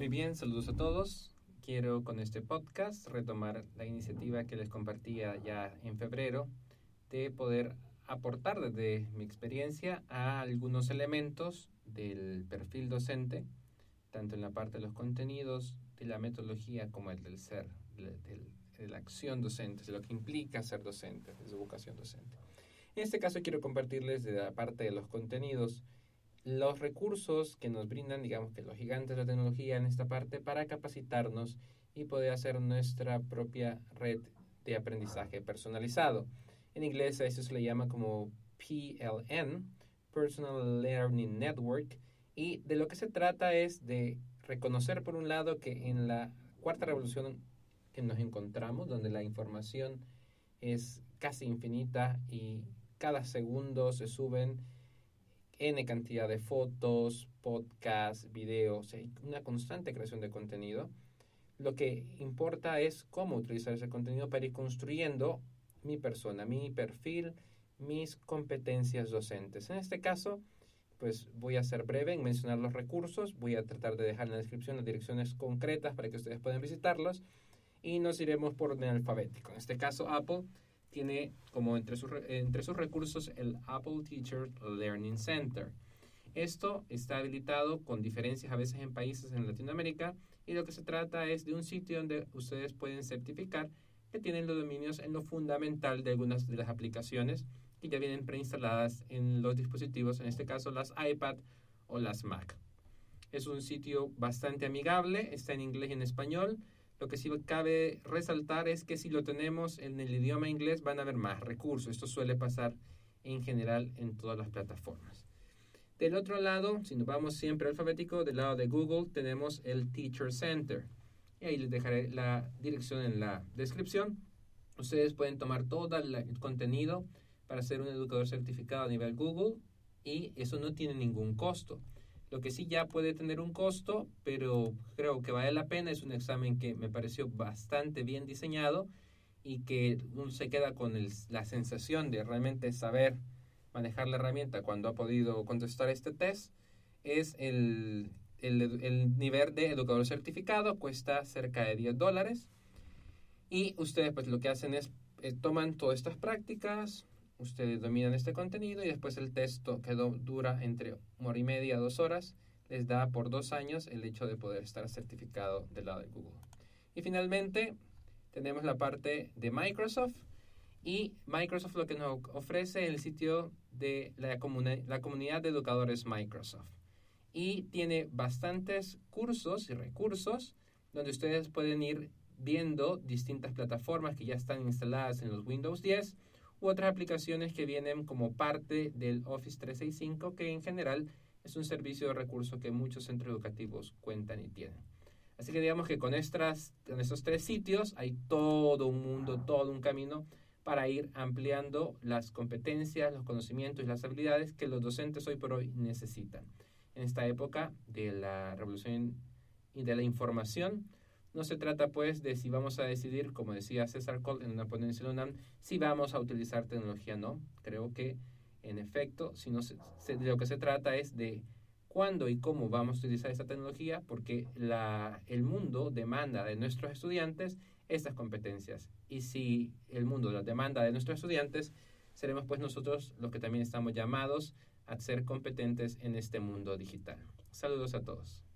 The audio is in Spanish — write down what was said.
Muy bien, saludos a todos. Quiero con este podcast retomar la iniciativa que les compartía ya en febrero de poder aportar desde mi experiencia a algunos elementos del perfil docente, tanto en la parte de los contenidos, de la metodología como el del ser, de la acción docente, de lo que implica ser docente, de su vocación docente. En este caso quiero compartirles de la parte de los contenidos los recursos que nos brindan, digamos que los gigantes de la tecnología en esta parte para capacitarnos y poder hacer nuestra propia red de aprendizaje personalizado. En inglés a eso se le llama como PLN, Personal Learning Network, y de lo que se trata es de reconocer por un lado que en la cuarta revolución que nos encontramos, donde la información es casi infinita y cada segundo se suben N cantidad de fotos, podcasts, videos, una constante creación de contenido. Lo que importa es cómo utilizar ese contenido para ir construyendo mi persona, mi perfil, mis competencias docentes. En este caso, pues voy a ser breve en mencionar los recursos, voy a tratar de dejar en la descripción las direcciones concretas para que ustedes puedan visitarlos y nos iremos por orden alfabético. En este caso, Apple tiene como entre sus, entre sus recursos el Apple Teacher Learning Center. Esto está habilitado con diferencias a veces en países en Latinoamérica y lo que se trata es de un sitio donde ustedes pueden certificar que tienen los dominios en lo fundamental de algunas de las aplicaciones que ya vienen preinstaladas en los dispositivos, en este caso las iPad o las Mac. Es un sitio bastante amigable, está en inglés y en español. Lo que sí cabe resaltar es que si lo tenemos en el idioma inglés van a haber más recursos. Esto suele pasar en general en todas las plataformas. Del otro lado, si nos vamos siempre alfabético, del lado de Google tenemos el Teacher Center. Y ahí les dejaré la dirección en la descripción. Ustedes pueden tomar todo el contenido para ser un educador certificado a nivel Google y eso no tiene ningún costo. Lo que sí ya puede tener un costo, pero creo que vale la pena, es un examen que me pareció bastante bien diseñado y que uno se queda con la sensación de realmente saber manejar la herramienta cuando ha podido contestar este test, es el, el, nivel de educador certificado, cuesta cerca de 10 dólares. Y ustedes pues lo que hacen es eh, toman todas estas prácticas, ustedes dominan este contenido y después el texto que dura entre una hora y media a dos horas les da por dos años el hecho de poder estar certificado del lado de Google. Y finalmente tenemos la parte de Microsoft y Microsoft lo que nos ofrece el sitio de la, la comunidad de educadores Microsoft. Y tiene bastantes cursos y recursos donde ustedes pueden ir viendo distintas plataformas que ya están instaladas en los Windows 10 u otras aplicaciones que vienen como parte del Office 365, que en general es un servicio de recursos que muchos centros educativos cuentan y tienen. Así que digamos que con, estas, con estos tres sitios hay todo un mundo, todo un camino para ir ampliando las competencias, los conocimientos y las habilidades que los docentes hoy por hoy necesitan. En esta época de la revolución y de la información, no se trata pues de si vamos a decidir, como decía César Cole en una ponencia de UNAM, si vamos a utilizar tecnología o no. Creo que en efecto, si no de lo que se trata es de cuándo y cómo vamos a utilizar esa tecnología, porque la, el mundo demanda de nuestros estudiantes estas competencias. Y si el mundo las demanda de nuestros estudiantes, seremos pues nosotros los que también estamos llamados a ser competentes en este mundo digital. Saludos a todos.